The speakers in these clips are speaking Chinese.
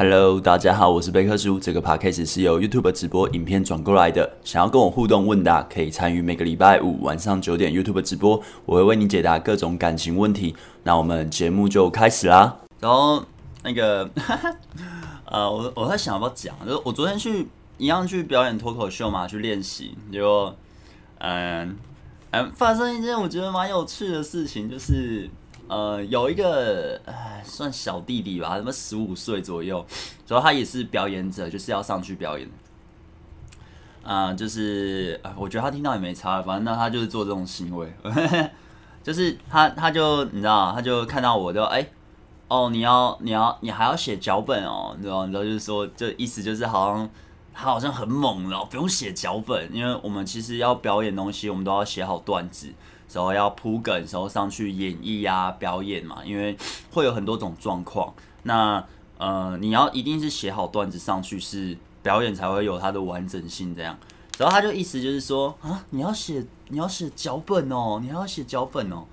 Hello，大家好，我是贝克叔。这个 podcast 是由 YouTube 直播影片转过来的。想要跟我互动问答，可以参与每个礼拜五晚上九点 YouTube 直播，我会为你解答各种感情问题。那我们节目就开始啦。然后那个，呃，我我在想要不要讲，就是我昨天去一样去表演脱口秀嘛，去练习，结果，嗯嗯，发生一件我觉得蛮有趣的事情，就是。呃，有一个，算小弟弟吧，什么十五岁左右，然后他也是表演者，就是要上去表演。啊、呃，就是我觉得他听到也没差，反正那他就是做这种行为，就是他他就你知道，他就看到我就哎、哦，你要你要你还要写脚本哦，你知道，你知道就是说，这意思就是好像他好像很猛了，不用写脚本，因为我们其实要表演东西，我们都要写好段子。时候要铺梗，时候上去演绎、啊、表演嘛，因为会有很多种状况。那呃，你要一定是写好段子上去，是表演才会有它的完整性。这样，然后他就意思就是说啊，你要写你要写脚本哦，你还要写脚本哦。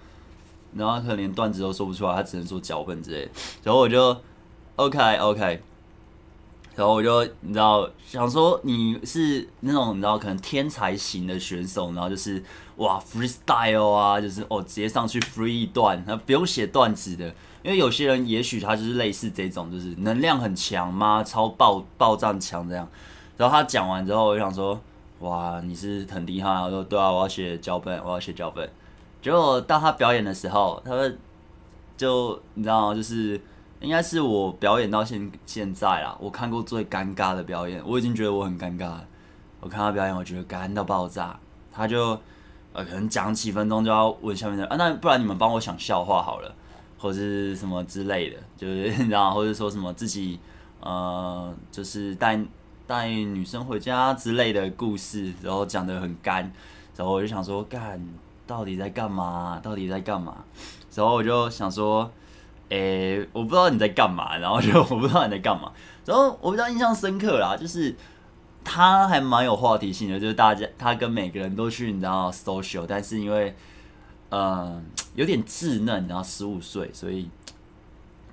然后他可能连段子都说不出来，他只能说脚本之类。然后我就 OK OK。然后我就你知道想说你是那种你知道可能天才型的选手，然后就是哇 freestyle 啊，就是哦直接上去 free 一段，然后不用写段子的，因为有些人也许他就是类似这种，就是能量很强嘛，超爆爆炸强这样。然后他讲完之后，我就想说哇你是很厉害啊，我说对啊，我要写脚本，我要写脚本。结果到他表演的时候，他们就你知道就是。应该是我表演到现现在啦，我看过最尴尬的表演，我已经觉得我很尴尬了。我看他表演，我觉得尴到爆炸。他就呃，可能讲几分钟就要问下面的啊，那不然你们帮我想笑话好了，或者是什么之类的，就是你知道，或者说什么自己呃，就是带带女生回家之类的故事，然后讲得很干，然后我就想说，干，到底在干嘛？到底在干嘛？然后我就想说。诶、我不知道你在干嘛，然后就 我不知道你在干嘛，然后我比较印象深刻啦，就是他还蛮有话题性的，就是大家他跟每个人都去你知道 social，但是因为呃有点稚嫩，然后十五岁，所以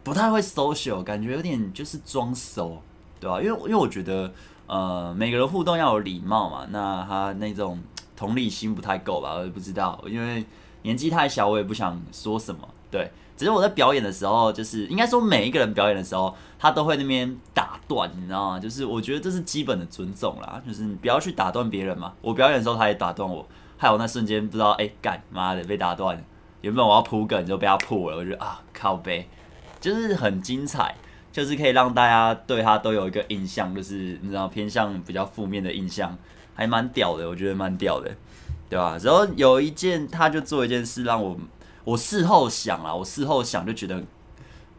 不太会 social，感觉有点就是装熟，对吧？因为因为我觉得呃每个人互动要有礼貌嘛，那他那种同理心不太够吧，我也不知道，因为年纪太小，我也不想说什么，对。其实我在表演的时候，就是应该说每一个人表演的时候，他都会那边打断，你知道吗？就是我觉得这是基本的尊重啦，就是你不要去打断别人嘛。我表演的时候，他也打断我，害我那瞬间不知道，哎、干妈的被打断。原本我要铺梗就被他破了，我觉得啊靠呗，就是很精彩，就是可以让大家对他都有一个印象，就是你知道偏向比较负面的印象，还蛮屌的，我觉得蛮屌的，对吧？然后有一件，他就做一件事让我。我事后想啊，我事后想就觉得，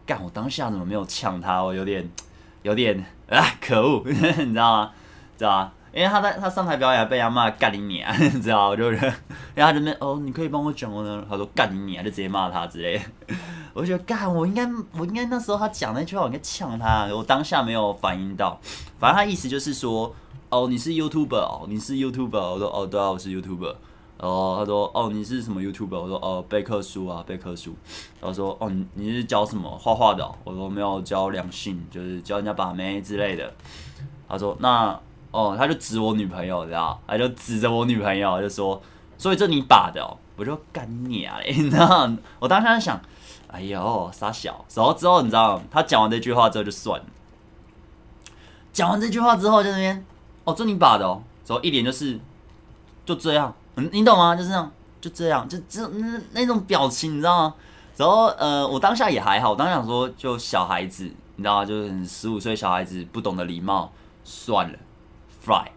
干我当下怎么没有呛他？我有点，有点啊，可恶，你知道吗？知道吗？因为他在他上台表演还被他骂干你娘，你知道？我就觉得，然后他这边哦，你可以帮我讲我呢？他说干你娘，就直接骂他之类的。我就觉得干，我应该我应该那时候他讲那句话，我应该呛他。我当下没有反应到，反正他意思就是说，哦，你是 YouTuber 哦，你是 YouTuber。我说哦，对啊，我是 YouTuber。然后他说：“哦，你是什么 YouTube？我说：“哦，贝克书啊，贝克书。”然后说：“哦，你你是教什么画画的？”我说：“没有教两性，就是教人家把妹之类的。”他说：“那哦，他就指我女朋友，知道？他就指着我女朋友，就说：‘所以这你把的哦？’我就干你啊！你知道？我当时在想：‘哎呦，傻小。’然后之后你知道，他讲完这句话之后就算了。讲完这句话之后，就那边哦，这你把的哦。然后一脸就是就这样。”嗯，你懂吗？就是这样，就这样，就就那那种表情，你知道吗？然后呃，我当下也还好，我当时想说，就小孩子，你知道吗？就是十五岁小孩子不懂得礼貌，算了，fly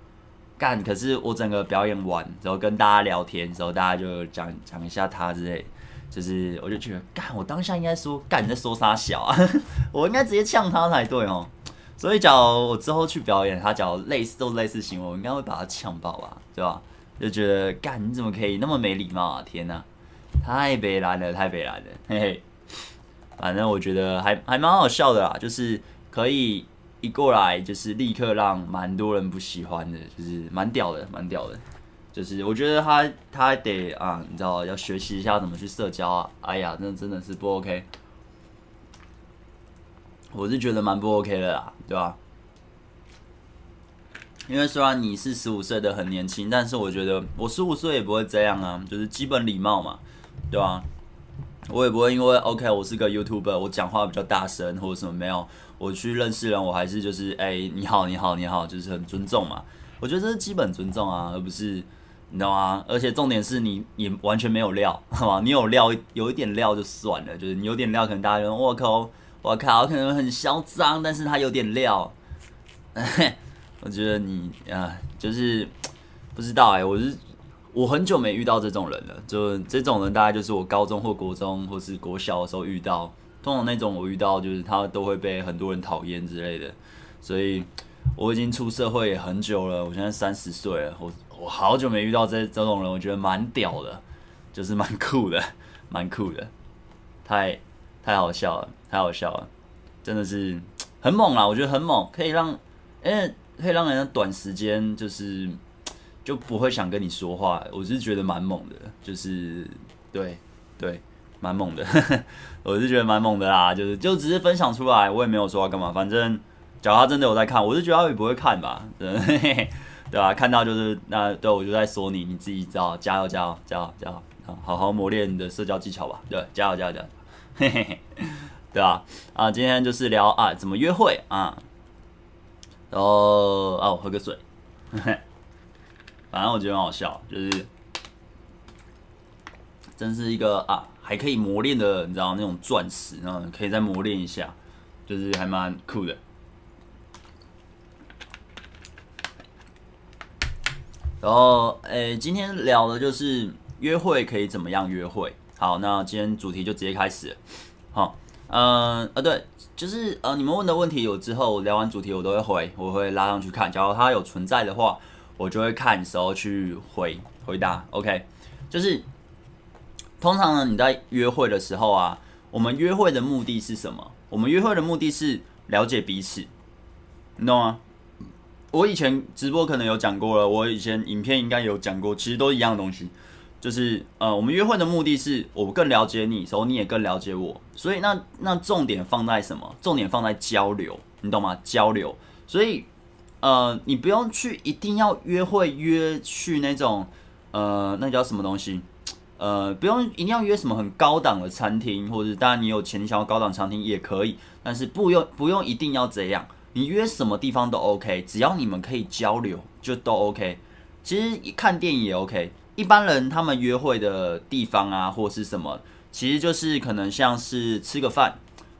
干。可是我整个表演完，然后跟大家聊天，然后大家就讲讲一下他之类，就是我就觉得干，我当下应该说干你在说啥小啊？我应该直接呛他才对哦。所以，假如我之后去表演，他假如类似都类似行为，我应该会把他呛爆吧，对吧？就觉得干你怎么可以那么没礼貌啊！天哪，太北烂了，太北烂了，嘿嘿。反正我觉得还还蛮好笑的啦，就是可以一过来就是立刻让蛮多人不喜欢的，就是蛮屌的，蛮屌的。就是我觉得他他得啊，你知道要学习一下怎么去社交啊。哎呀，那真的是不 OK。我是觉得蛮不 OK 的啦，对吧？因为虽然你是十五岁的很年轻，但是我觉得我十五岁也不会这样啊，就是基本礼貌嘛，对吧？我也不会因为 OK 我是个 YouTuber，我讲话比较大声或者什么没有，我去认识人，我还是就是哎、你好你好你好，就是很尊重嘛。我觉得这是基本尊重啊，而不是你知道吗？而且重点是你你完全没有料，好吗？你有料有一点料就算了，就是你有点料，可能大家觉得我靠我靠可能很嚣张，但是他有点料。我觉得你啊，就是不知道哎、我是我很久没遇到这种人了。就这种人，大概就是我高中或国中或是国小的时候遇到。通常那种我遇到，就是他都会被很多人讨厌之类的。所以我已经出社会也很久了，我现在三十岁了，我我好久没遇到这这种人，我觉得蛮屌的，就是蛮酷的，蛮酷的，太太好笑了，太好笑了，真的是很猛啊！我觉得很猛，可以让，因为。可以让人家短时间就是就不会想跟你说话，我是觉得蛮猛的，就是对对，蛮猛的，我是觉得蛮猛的啦，就是就只是分享出来，我也没有说要干嘛，反正假如他真的有在看，我是觉得他也不会看吧，对 对吧？看到就是那对我就在说你，你自己知道，加油加油加油加油，好好磨练你的社交技巧吧，对，加油加油加油，嘿嘿嘿，对吧？啊，今天就是聊啊怎么约会啊。然后啊，我喝个水。反正我觉得很好笑，就是真是一个啊，还可以磨练的，你知道那种钻石，然后可以再磨练一下，就是还蛮酷的。然后诶，今天聊的就是约会可以怎么样约会。好，那今天主题就直接开始。好，嗯，啊，对。就是呃，你们问的问题，有之后聊完主题我都会回，我会拉上去看。假如它有存在的话，我就会看时候去回回答。OK，就是通常呢，你在约会的时候啊，我们约会的目的是什么？我们约会的目的是了解彼此，你懂吗？我以前直播可能有讲过了，我以前影片应该有讲过，其实都一样的东西。就是呃，我们约会的目的是我更了解你，所以你也更了解我，所以那那重点放在什么？重点放在交流，你懂吗？交流。所以呃，你不用去一定要约会约去那种呃，那叫什么东西？呃，不用一定要约什么很高档的餐厅，或者当然你有钱你想要高档餐厅也可以，但是不用不用一定要这样，你约什么地方都 OK，只要你们可以交流就都 OK。其实看电影也 OK。一般人他们约会的地方啊，或是什么，其实就是可能像是吃个饭，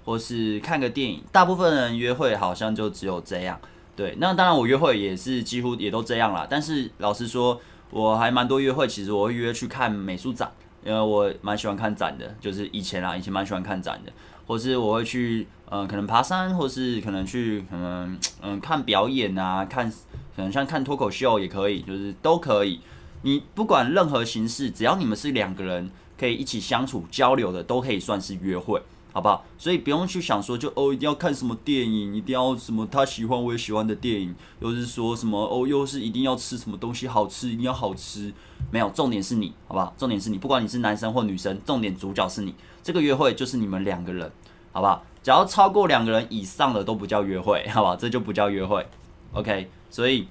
或是看个电影。大部分人约会好像就只有这样。对，那当然我约会也是几乎也都这样啦。但是老实说，我还蛮多约会，其实我会约去看美术展，因为我蛮喜欢看展的。就是以前啊，以前蛮喜欢看展的，或是我会去，嗯、可能爬山，或是可能去，可能嗯、看表演啊，看可能像看脱口秀也可以，就是都可以。你不管任何形式，只要你们是两个人可以一起相处交流的，都可以算是约会，好不好？所以不用去想说就哦一定要看什么电影，一定要什么他喜欢我也喜欢的电影，又是说什么哦又是一定要吃什么东西好吃，一定要好吃，没有，重点是你，好不好？重点是你，不管你是男生或女生，重点主角是你，这个约会就是你们两个人，好不好？只要超过两个人以上的都不叫约会，好不好？这就不叫约会，OK？所以。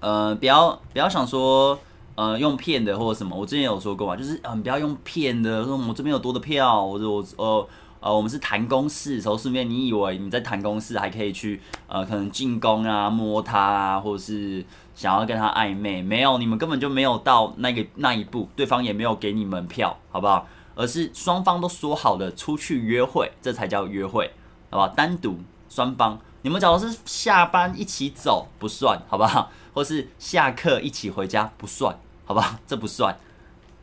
呃，不要不要想说，呃，用骗的或者什么，我之前有说过嘛，就是嗯、不要用骗的，说我这边有多的票，或者我呃呃，我们是谈公事，然后顺便你以为你在谈公事，还可以去呃，可能进攻啊，摸他啊，或者是想要跟他暧昧，没有，你们根本就没有到那个那一步，对方也没有给你们票，好不好？而是双方都说好了出去约会，这才叫约会，好不好？单独双方，你们假如是下班一起走不算，好不好？或是下课一起回家不算，好吧？这不算，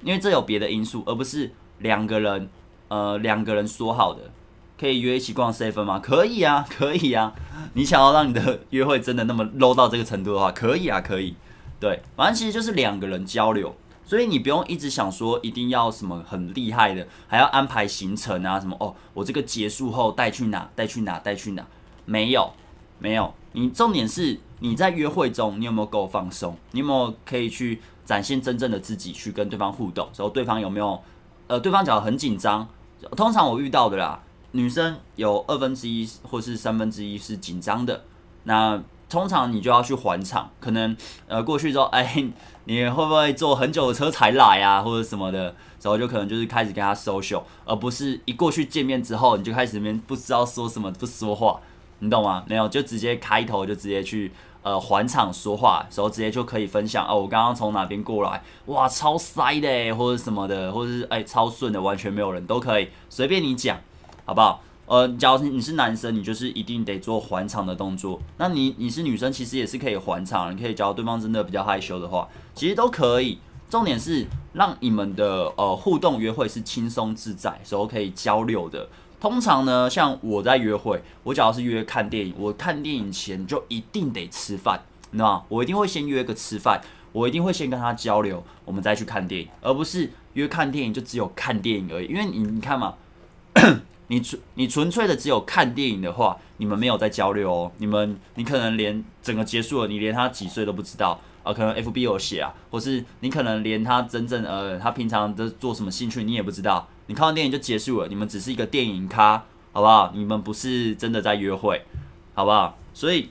因为这有别的因素，而不是两个人，呃，两个人说好的可以约一起逛 seven 吗？可以啊，可以啊。你想要让你的约会真的那么 low 到这个程度的话，可以啊，可以。对，反正其实就是两个人交流，所以你不用一直想说一定要什么很厉害的，还要安排行程啊什么哦。我这个结束后带去哪？带去哪？带去哪？没有，没有。你重点是。你在约会中，你有没有够放松？你有没有可以去展现真正的自己，去跟对方互动？然后对方有没有？呃，对方假如很紧张，通常我遇到的啦，女生有二分之一或是三分之一是紧张的，那通常你就要去还场，可能呃过去之后，哎，你会不会坐很久的车才来啊，或者什么的，然后就可能就是开始跟他 social，而不是一过去见面之后你就开始那边不知道说什么不说话，你懂吗？没有，就直接开头就直接去。呃，还场说话时候，直接就可以分享哦。我刚刚从哪边过来，哇，超塞的，或者什么的，或者是哎，超顺的，完全没有人都可以随便你讲，好不好？呃，假如你是男生，你就是一定得做还场的动作。那你你是女生，其实也是可以还场，你可以教对方真的比较害羞的话，其实都可以。重点是让你们的呃互动约会是轻松自在，时候可以交流的。通常呢，像我在约会，我假如是约看电影，我看电影前就一定得吃饭，那？我一定会先约个吃饭，我一定会先跟他交流，我们再去看电影，而不是约看电影就只有看电影而已。因为你你看嘛，你纯你纯粹的只有看电影的话，你们没有在交流哦，你们你可能连整个结束了，你连他几岁都不知道。啊，可能 FB 有写啊，或是你可能连他真正呃，他平常的做什么兴趣你也不知道，你看完电影就结束了，你们只是一个电影咖，好不好？你们不是真的在约会，好不好？所以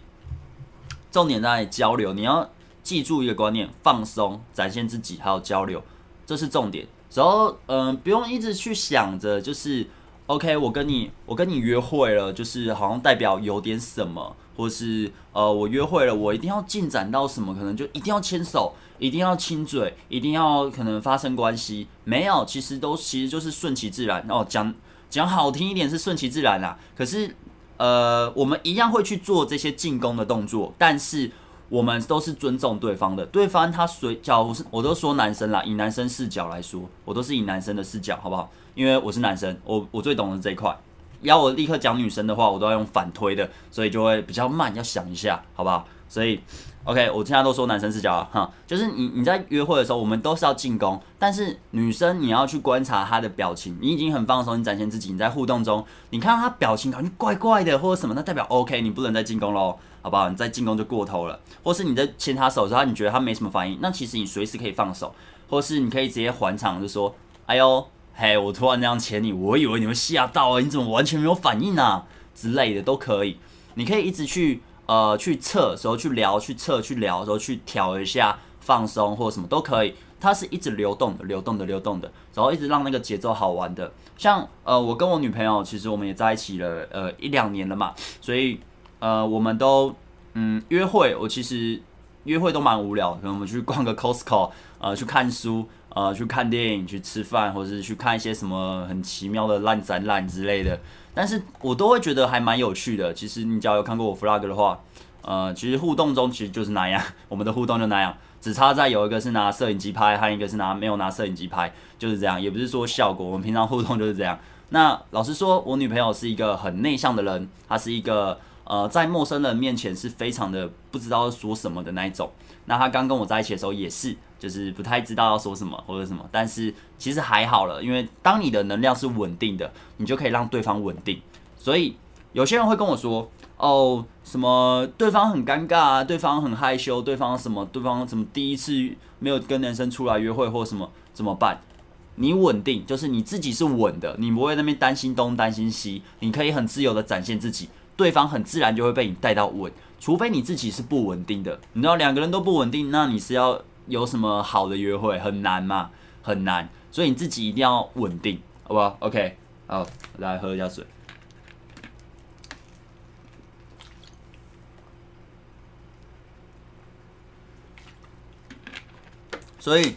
重点在交流，你要记住一个观念：放松，展现自己，还有交流，这是重点。然后嗯、不用一直去想着就是 OK，我跟你我跟你约会了，就是好像代表有点什么。或是呃，我约会了，我一定要进展到什么？可能就一定要牵手，一定要亲嘴，一定要可能发生关系？没有，其实都其实就是顺其自然哦。讲讲好听一点是顺其自然啦。可是呃，我们一样会去做这些进攻的动作，但是我们都是尊重对方的。对方他随叫我是我都说男生啦，以男生视角来说，我都是以男生的视角，好不好？因为我是男生，我我最懂的这一块。要我立刻讲女生的话，我都要用反推的，所以就会比较慢，要想一下，好不好？所以，OK，我现在都说男生视角了，哈，就是你你在约会的时候，我们都是要进攻，但是女生你要去观察她的表情，你已经很放松，你展现自己，你在互动中，你看到她表情感觉怪怪的或者什么，那代表 OK，你不能再进攻喽，好不好？你再进攻就过头了，或是你在牵她手的时候，你觉得她没什么反应，那其实你随时可以放手，或是你可以直接还场，就说，哎呦。嘿我突然这样牵你，我以为你会吓到啊！你怎么完全没有反应啊？之类的都可以，你可以一直去呃去测，时候去聊，去测，去聊，时候去调一下放松或者什么都可以。它是一直流动的，流动的，流动的，然后一直让那个节奏好玩的。像呃，我跟我女朋友其实我们也在一起了呃一两年了嘛，所以呃我们都嗯约会，我其实约会都蛮无聊，可能我们去逛个 Costco，呃去看书。呃，去看电影、去吃饭，或者是去看一些什么很奇妙的烂展览之类的，但是我都会觉得还蛮有趣的。其实你只要有看过我 vlog 的话，呃，其实互动中其实就是那样，我们的互动就那样，只差在有一个是拿摄影机拍，还有一个是拿没有拿摄影机拍，就是这样，也不是说效果，我们平常互动就是这样。那老实说，我女朋友是一个很内向的人，她是一个呃，在陌生人面前是非常的不知道说什么的那一种。那他刚跟我在一起的时候也是。就是不太知道要说什么或者什么，但是其实还好了，因为当你的能量是稳定的，你就可以让对方稳定。所以有些人会跟我说：“哦，什么对方很尴尬啊，对方很害羞，对方什么，对方怎么第一次没有跟男生出来约会或什么怎么办？”你稳定，就是你自己是稳的，你不会那边担心东担心西，你可以很自由的展现自己，对方很自然就会被你带到稳。除非你自己是不稳定的，你知道两个人都不稳定，那你是要。有什么好的约会很难吗？很难，所以你自己一定要稳定，好不好？OK，好，来喝一下水。所以，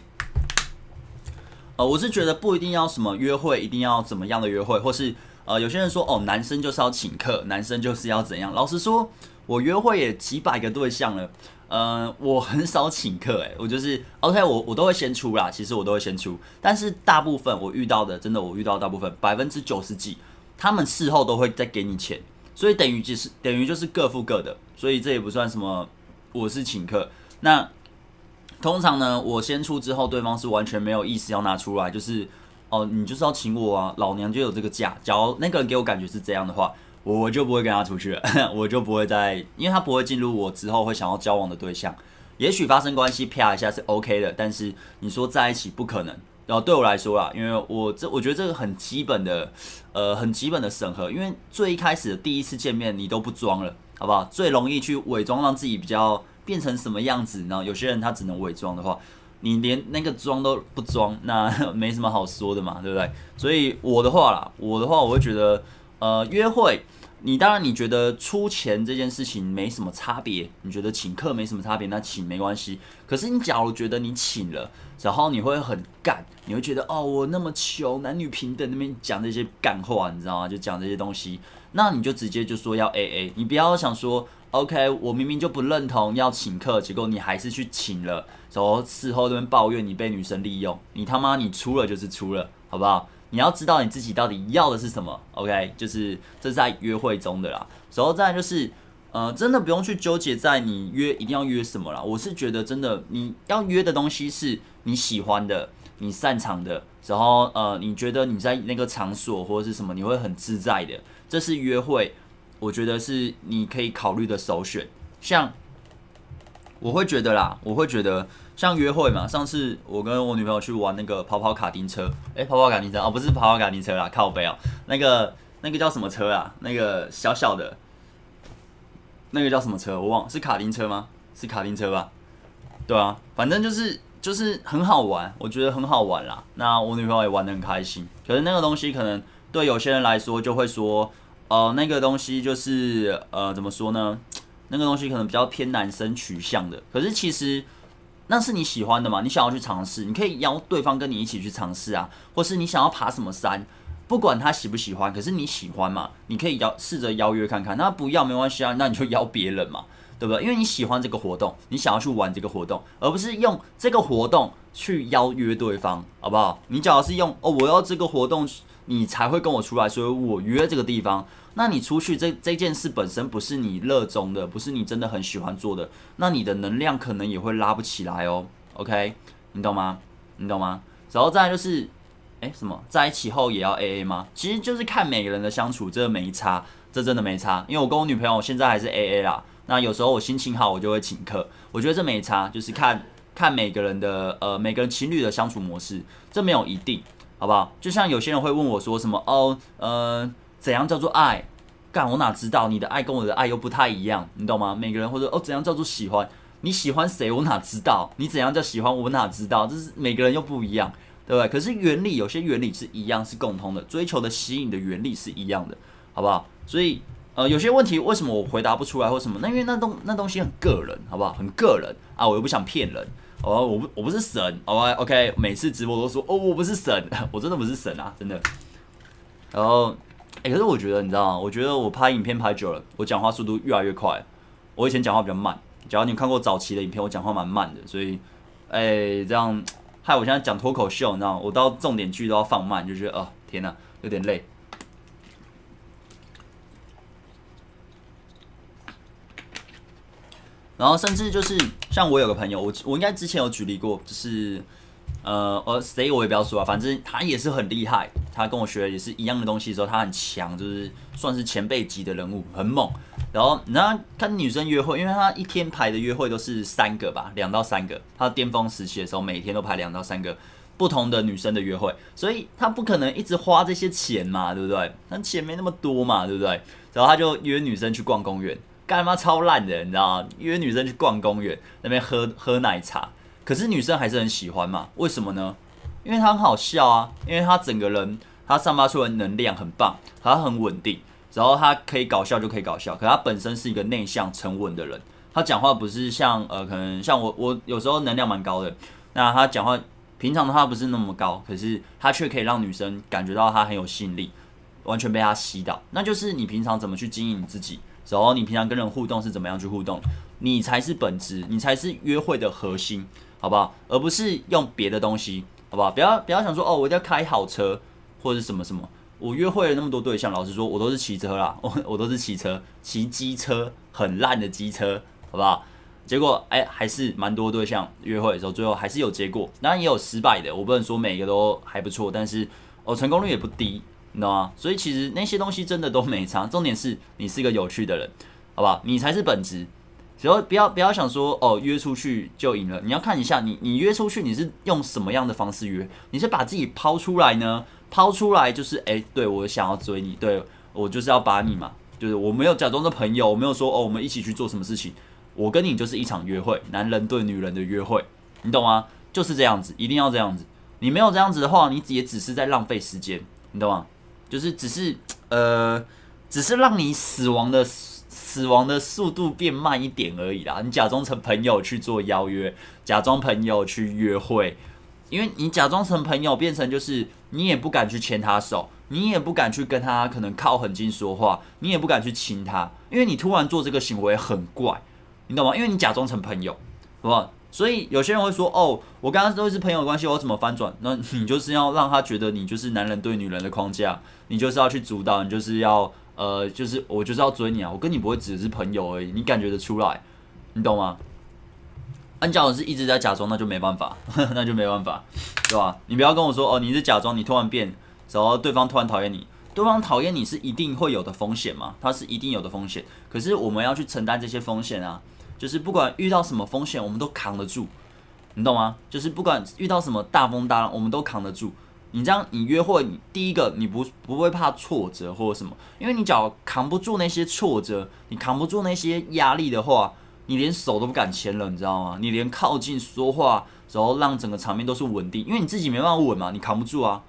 呃，我是觉得不一定要什么约会，一定要怎么样的约会，或是呃，有些人说哦，男生就是要请客，男生就是要怎样。老实说，我约会也几百个对象了。呃，我很少请客，诶，我就是 OK，我我都会先出啦。其实我都会先出，但是大部分我遇到的，真的我遇到大部分百分之九十几，他们事后都会再给你钱，所以等于就是等于就是各付各的，所以这也不算什么我是请客。那通常呢，我先出之后，对方是完全没有意思要拿出来，就是哦，你就是要请我啊，老娘就有这个价。假如那个人给我感觉是这样的话。我就不会跟他出去了，我就不会再，因为他不会进入我之后会想要交往的对象。也许发生关系，啪一下是 OK 的，但是你说在一起不可能，然后对我来说啦，因为我这我觉得这个很基本的，呃，很基本的审核，因为最一开始的第一次见面你都不装了，好不好？最容易去伪装，让自己比较变成什么样子。呢有些人他只能伪装的话，你连那个装都不装，那 没什么好说的嘛，对不对？所以我的话啦，我的话我会觉得，呃，约会。你当然，你觉得出钱这件事情没什么差别，你觉得请客没什么差别，那请没关系。可是你假如觉得你请了，然后你会很干，你会觉得哦，我那么穷，男女平等那边讲这些干话，你知道吗？就讲这些东西，那你就直接就说要 AA，你不要想说 OK，我明明就不认同要请客，结果你还是去请了，然后事后那边抱怨你被女生利用，你他妈你出了就是出了，好不好？你要知道你自己到底要的是什么，OK？就是这是在约会中的啦。然后再就是，呃，真的不用去纠结在你约一定要约什么啦。我是觉得真的你要约的东西是你喜欢的、你擅长的，然后呃，你觉得你在那个场所或者是什么你会很自在的，这是约会，我觉得是你可以考虑的首选。像我会觉得啦，我会觉得。像约会嘛，上次我跟我女朋友去玩那个跑跑卡丁车，诶，跑跑卡丁车哦，不是跑跑卡丁车啦，靠背哦，那个那个叫什么车啊？那个小小的，那个叫什么车？我忘了，是卡丁车吗？是卡丁车吧？对啊，反正就是就是很好玩，我觉得很好玩啦。那我女朋友也玩得很开心。可是那个东西可能对有些人来说就会说，呃，那个东西就是呃，怎么说呢？那个东西可能比较偏男生取向的。可是其实。那是你喜欢的嘛？你想要去尝试，你可以邀对方跟你一起去尝试啊，或是你想要爬什么山，不管他喜不喜欢，可是你喜欢嘛，你可以邀试着邀约看看。那不要没关系啊，那你就邀别人嘛，对不对？因为你喜欢这个活动，你想要去玩这个活动，而不是用这个活动去邀约对方，好不好？你只要是用哦，我要这个活动，你才会跟我出来，所以我约这个地方。那你出去这这件事本身不是你热衷的，不是你真的很喜欢做的，那你的能量可能也会拉不起来哦。OK，你懂吗？你懂吗？然后再就是，哎，什么在一起后也要 AA 吗？其实就是看每个人的相处，这没差，这真的没差。因为我跟我女朋友现在还是 AA 啦。那有时候我心情好，我就会请客。我觉得这没差，就是看看每个人的呃每个人情侣的相处模式，这没有一定，好不好？就像有些人会问我说什么哦，呃。怎样叫做爱？干，我哪知道？你的爱跟我的爱又不太一样，你懂吗？每个人或者哦，怎样叫做喜欢？你喜欢谁？我哪知道？你怎样叫喜欢？我哪知道？这是每个人又不一样，对不对？可是原理有些原理是一样，是共通的，追求的吸引的原理是一样的，好不好？所以呃，有些问题为什么我回答不出来或什么？那因为那东那东西很个人，好不好？很个人啊，我又不想骗人，哦，我不我不是神，好吧？OK，每次直播都说哦，我不是神，我真的不是神啊，真的，然后。哎、可是我觉得，你知道吗？我觉得我拍影片拍久了，我讲话速度越来越快。我以前讲话比较慢，假如你看过早期的影片，我讲话蛮慢的，所以，哎、这样 害我现在讲脱口秀，你知道吗？我到重点句都要放慢，就觉得哦，天哪，有点累。然后甚至就是像我有个朋友，我我应该之前有举例过，就是。呃，呃，谁我也不要说啊，反正他也是很厉害，他跟我学的也是一样的东西的时候，他很强，就是算是前辈级的人物，很猛。然后你知道跟女生约会，因为他一天排的约会都是三个吧，两到三个。他巅峰时期的时候，每天都排两到三个不同的女生的约会，所以他不可能一直花这些钱嘛，对不对？他钱没那么多嘛，对不对？然后他就约女生去逛公园，干妈超烂的，你知道吗？约女生去逛公园，那边喝喝奶茶。可是女生还是很喜欢嘛？为什么呢？因为他很好笑啊，因为他整个人他散发出的能量很棒，他很稳定，然后他可以搞笑就可以搞笑。可他本身是一个内向沉稳的人，他讲话不是像呃，可能像我我有时候能量蛮高的，那他讲话平常的话不是那么高，可是他却可以让女生感觉到他很有吸引力，完全被他吸到。那就是你平常怎么去经营你自己，然后你平常跟人互动是怎么样去互动，你才是本质，你才是约会的核心。好不好？而不是用别的东西，好不好？不要不要想说哦，我一定要开好车或者什么什么。我约会了那么多对象，老实说，我都是骑车啦，我 我都是骑车，骑机车，很烂的机车，好不好？结果哎，还是蛮多对象约会的时候，最后还是有结果，当然也有失败的。我不能说每个都还不错，但是哦，成功率也不低，你知道吗？所以其实那些东西真的都没差，重点是你是一个有趣的人，好不好？你才是本质。只要不要不要想说哦，约出去就赢了，你要看一下你你约出去你是用什么样的方式约，你是把自己抛出来呢？抛出来就是哎、对我想要追你，对我就是要把你嘛，就是我没有假装的朋友，我没有说哦，我们一起去做什么事情，我跟你就是一场约会，男人对女人的约会，你懂吗？就是这样子，一定要这样子，你没有这样子的话，你也只是在浪费时间，你懂吗？就是只是呃，只是让你死亡的。死亡的速度变慢一点而已啦。你假装成朋友去做邀约，假装朋友去约会，因为你假装成朋友，变成就是你也不敢去牵他手，你也不敢去跟他可能靠很近说话，你也不敢去亲他，因为你突然做这个行为很怪，你懂吗？因为你假装成朋友，好不好？所以有些人会说，哦，我刚刚都是朋友关系，我怎么翻转？那 你就是要让他觉得你就是男人对女人的框架，你就是要去主导，你就是要。呃，就是我就是要追你啊！我跟你不会只是朋友而已，你感觉得出来，你懂吗？安假如是一直在假装，那就没办法，那就没办法，对吧？你不要跟我说哦，你是假装，你突然变，然后对方突然讨厌你，对方讨厌你是一定会有的风险嘛？它是一定有的风险，可是我们要去承担这些风险啊！就是不管遇到什么风险，我们都扛得住，你懂吗？就是不管遇到什么大风大浪，我们都扛得住。你这样，你约会，你第一个你不不会怕挫折或者什么，因为你只要扛不住那些挫折，你扛不住那些压力的话，你连手都不敢牵了，你知道吗？你连靠近说话，然后让整个场面都是稳定，因为你自己没办法稳嘛，你扛不住啊。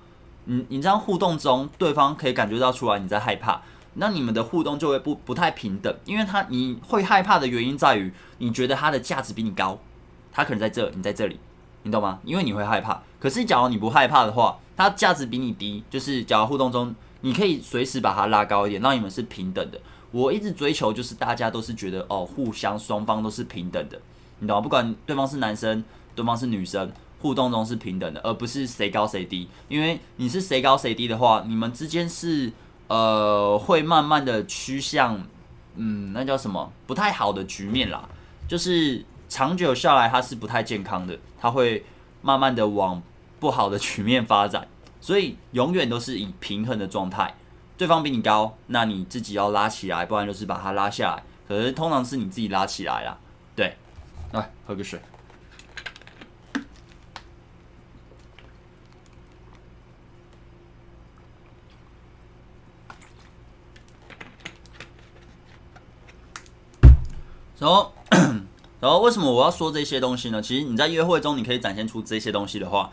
你你这样互动中，对方可以感觉到出来你在害怕，那你们的互动就会不不太平等，因为他你会害怕的原因在于，你觉得他的价值比你高，他可能在这，你在这里，你懂吗？因为你会害怕，可是假如你不害怕的话。他价值比你低，就是假如互动中，你可以随时把他拉高一点，让你们是平等的。我一直追求就是大家都是觉得哦，互相双方都是平等的，你懂吗？不管对方是男生，对方是女生，互动中是平等的，而不是谁高谁低。因为你是谁高谁低的话，你们之间是呃会慢慢的趋向，嗯，那叫什么？不太好的局面啦，就是长久下来它是不太健康的，它会慢慢的往。不好的局面发展，所以永远都是以平衡的状态。对方比你高，那你自己要拉起来，不然就是把它拉下来。可是通常是你自己拉起来啦。对，来喝个水。然后，然后为什么我要说这些东西呢？其实你在约会中，你可以展现出这些东西的话。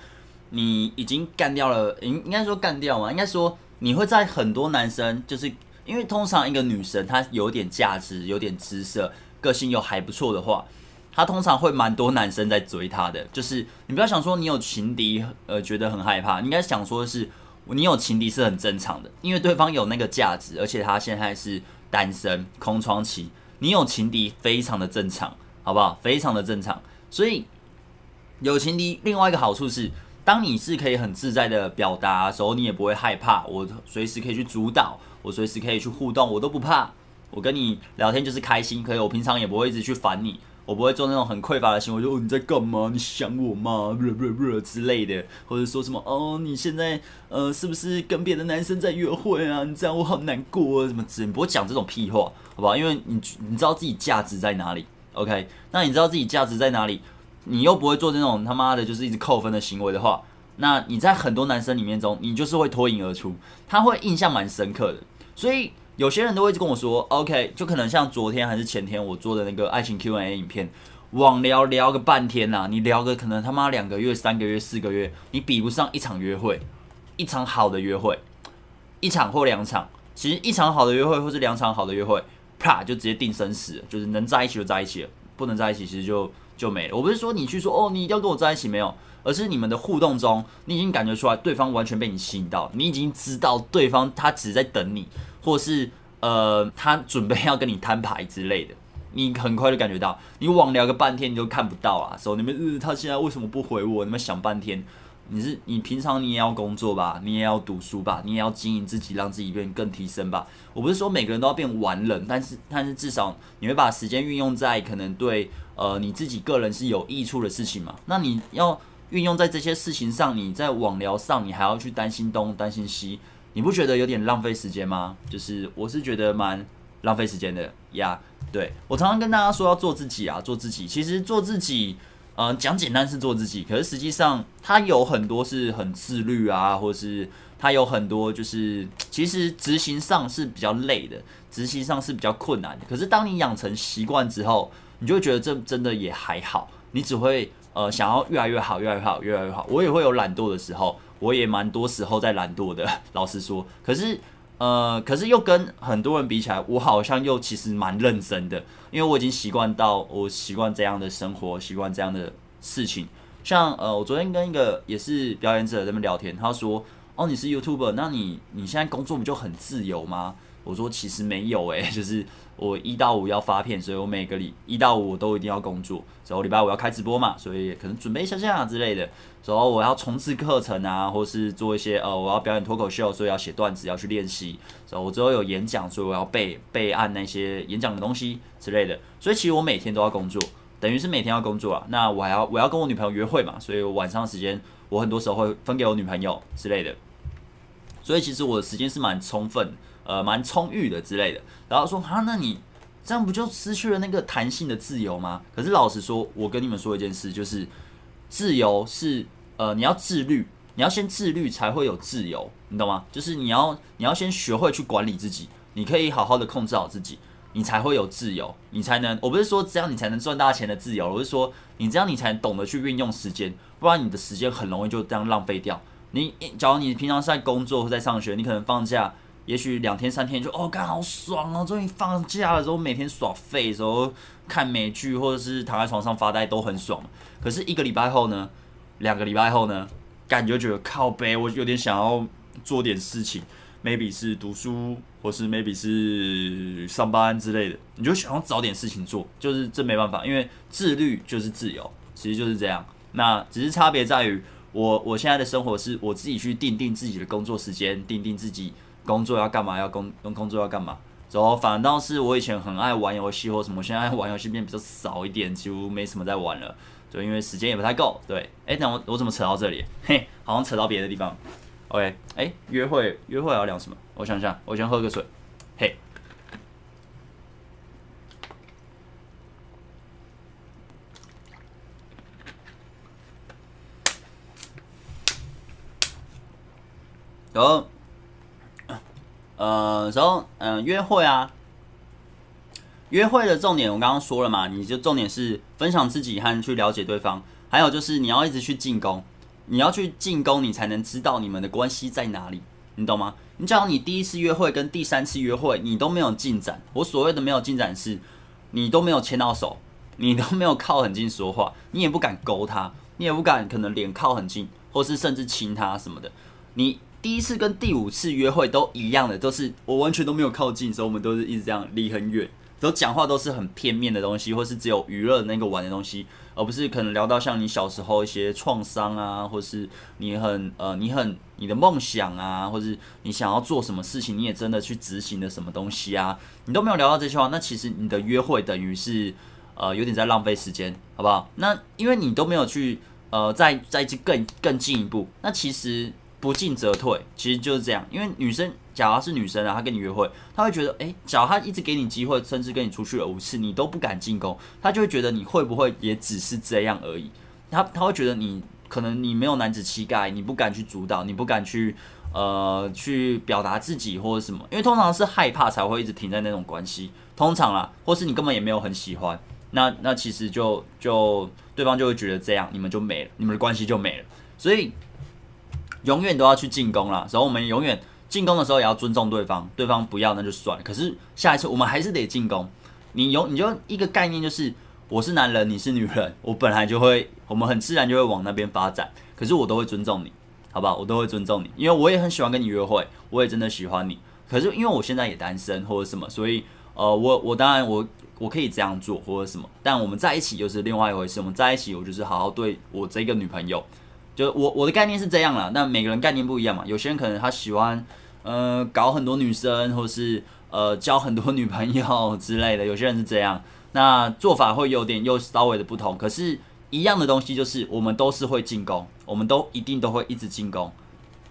你已经干掉了，应应该说干掉嘛？应该说你会在很多男生，就是因为通常一个女生她有点价值、有点姿色、个性又还不错的话，她通常会蛮多男生在追她的。就是你不要想说你有情敌，呃，觉得很害怕。应该想说的是，你有情敌是很正常的，因为对方有那个价值，而且他现在是单身空窗期，你有情敌非常的正常，好不好？非常的正常。所以有情敌，另外一个好处是。当你是可以很自在的表达的时候，你也不会害怕。我随时可以去主导，我随时可以去互动，我都不怕。我跟你聊天就是开心，可以。我平常也不会一直去烦你，我不会做那种很匮乏的行为，就哦你在干嘛？你想我吗？不不不之类的，或者说什么哦你现在呃是不是跟别的男生在约会啊？你这样我好难过啊，什么之类，你不会讲这种屁话，好不好？因为你你知道自己价值在哪里，OK？那你知道自己价值在哪里？你又不会做这种他妈的，就是一直扣分的行为的话，那你在很多男生里面中，你就是会脱颖而出，他会印象蛮深刻的。所以有些人都会跟我说，OK，就可能像昨天还是前天我做的那个爱情 Q&A 影片，网聊聊个半天呐、你聊个可能他妈两个月、三个月、四个月，你比不上一场约会，一场好的约会，一场或两场，其实一场好的约会或是两场好的约会，啪就直接定生死，就是能在一起就在一起了，不能在一起其实就。就没了。我不是说你去说哦，你一定要跟我在一起没有，而是你们的互动中，你已经感觉出来对方完全被你吸引到，你已经知道对方他只在等你，或是呃他准备要跟你摊牌之类的，你很快就感觉到，你网聊个半天你就看不到啊，说你们呃他现在为什么不回我？你们想半天。你是你平常你也要工作吧，你也要读书吧，你也要经营自己，让自己变更提升吧。我不是说每个人都要变完人，但是但是至少你会把时间运用在可能对呃你自己个人是有益处的事情嘛。那你要运用在这些事情上，你在网聊上你还要去担心东担心西，你不觉得有点浪费时间吗？就是我是觉得蛮浪费时间的呀。对，我常常跟大家说要做自己啊，做自己。其实做自己，嗯、讲简单是做自己，可是实际上它有很多是很自律啊，或是它有很多就是其实执行上是比较累的，执行上是比较困难的。可是当你养成习惯之后，你就会觉得这真的也还好，你只会呃想要越来越好，越来越好，越来越好。我也会有懒惰的时候，我也蛮多时候在懒惰的，老实说。可是。呃，可是又跟很多人比起来，我好像又其实蛮认真的，因为我已经习惯到我习惯这样的生活，习惯这样的事情。像呃，我昨天跟一个也是表演者在那边聊天，他说：“哦，你是 YouTuber，那你你现在工作不就很自由吗？”我说：“其实没有诶，就是。”我一到五要发片，所以我每个礼一到五我都一定要工作。然后礼拜五要开直播嘛，所以可能准备一下下之类的。然后我要冲刺课程啊，或是做一些呃，我要表演脱口秀，所以要写段子，要去练习。然后我之后有演讲，所以我要备备案那些演讲的东西之类的。所以其实我每天都要工作，等于是每天要工作啊。那我还要我要跟我女朋友约会嘛，所以我晚上的时间我很多时候会分给我女朋友之类的。所以其实我的时间是蛮充分。呃，蛮充裕的之类的，然后说啊，那你这样不就失去了那个弹性的自由吗？可是老实说，我跟你们说一件事，就是自由是呃，你要自律，你要先自律才会有自由，你懂吗？就是你要你要先学会去管理自己，你可以好好的控制好自己，你才会有自由，你才能，我不是说这样你才能赚大钱的自由，我是说你这样你才懂得去运用时间，不然你的时间很容易就这样浪费掉。你假如你平常是在工作或在上学，你可能放假。也许两天三天就哦，刚好爽哦，终于放假了之后，每天耍废的时候看美剧或者是躺在床上发呆都很爽。可是一个礼拜后呢，两个礼拜后呢，感觉觉得靠背，我有点想要做点事情，maybe 是读书，或是 maybe 是上班之类的，你就想要找点事情做，就是这没办法，因为自律就是自由，其实就是这样。那只是差别在于，我我现在的生活是我自己去定定自己的工作时间，定定自己。工作要干嘛？要工工工作要干嘛？然后反倒是我以前很爱玩游戏或什么，现在玩游戏变比较少一点，几乎没什么在玩了。就因为时间也不太够。对，哎，那我我怎么扯到这里？嘿，好像扯到别的地方。OK，哎，约会约会要聊什么？我想想，我先喝个水。嘿，然后。呃，然后嗯、约会啊，约会的重点我刚刚说了嘛，你就重点是分享自己和去了解对方，还有就是你要一直去进攻，你要去进攻，你才能知道你们的关系在哪里，你懂吗？你假如你第一次约会跟第三次约会你都没有进展，我所谓的没有进展是，你都没有牵到手，你都没有靠很近说话，你也不敢勾他，你也不敢可能脸靠很近，或是甚至亲他什么的，你。第一次跟第五次约会都一样的，都是我完全都没有靠近，所以我们都是一直这样离很远，然后讲话都是很片面的东西，或是只有娱乐那个玩的东西，而不是可能聊到像你小时候一些创伤啊，或是你很呃你很你的梦想啊，或是你想要做什么事情，你也真的去执行了什么东西啊，你都没有聊到这些话，那其实你的约会等于是呃有点在浪费时间，好不好？那因为你都没有去呃再再去更更进一步，那其实。不进则退，其实就是这样。因为女生，假如是女生啊，她跟你约会，她会觉得，诶，假如她一直给你机会，甚至跟你出去了五次，你都不敢进攻，她就会觉得你会不会也只是这样而已。她她会觉得你可能你没有男子气概，你不敢去主导，你不敢去呃去表达自己或者什么。因为通常是害怕才会一直停在那种关系，通常啦，或是你根本也没有很喜欢，那那其实就就对方就会觉得这样，你们就没了，你们的关系就没了。所以。永远都要去进攻啦，然后我们永远进攻的时候也要尊重对方，对方不要那就算了。可是下一次我们还是得进攻。你有你就一个概念就是，我是男人，你是女人，我本来就会，我们很自然就会往那边发展。可是我都会尊重你，好不好？我都会尊重你，因为我也很喜欢跟你约会，我也真的喜欢你。可是因为我现在也单身或者什么，所以呃，我我当然我我可以这样做或者什么，但我们在一起又是另外一回事。我们在一起，我就是好好对我这个女朋友。就我我的概念是这样啦，那每个人概念不一样嘛。有些人可能他喜欢，呃，搞很多女生，或是呃交很多女朋友之类的。有些人是这样，那做法会有点又稍微的不同。可是，一样的东西就是我们都是会进攻，我们都一定都会一直进攻。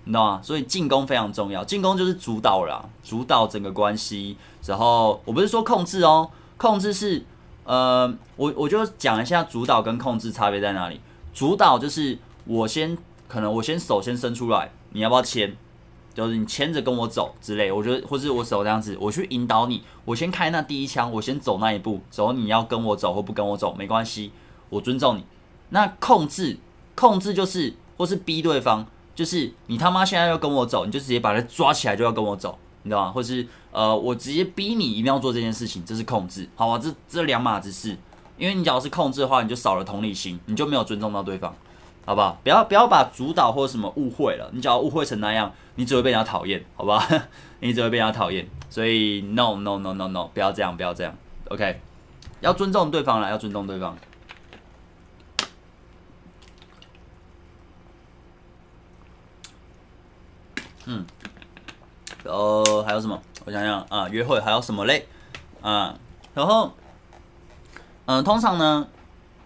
你知道吗？所以进攻非常重要，进攻就是主导了，主导整个关系。然后我不是说控制哦，控制是呃，我我就讲一下主导跟控制差别在哪里。主导就是我先可能我先手先伸出来，你要不要牵？就是你牵着跟我走之类，我觉得或是我手这样子，我去引导你，我先开那第一枪，我先走那一步，走你要跟我走或不跟我走没关系，我尊重你。那控制控制就是或是逼对方，就是你他妈现在要跟我走，你就直接把他抓起来就要跟我走，你知道吗？或是呃我直接逼你一定要做这件事情，这是控制，好吧？这这两码子事，因为你只要是控制的话，你就少了同理心，你就没有尊重到对方。好不好？不要不要把主导或者什么误会了。你只要误会成那样，你只会被人家讨厌，好不好？你只会被人家讨厌。所以 no no no no no，不要这样，不要这样。OK，要尊重对方了，要尊重对方。嗯，然后还有什么？我想想啊，约会还有什么嘞？啊，然后，嗯，通常呢，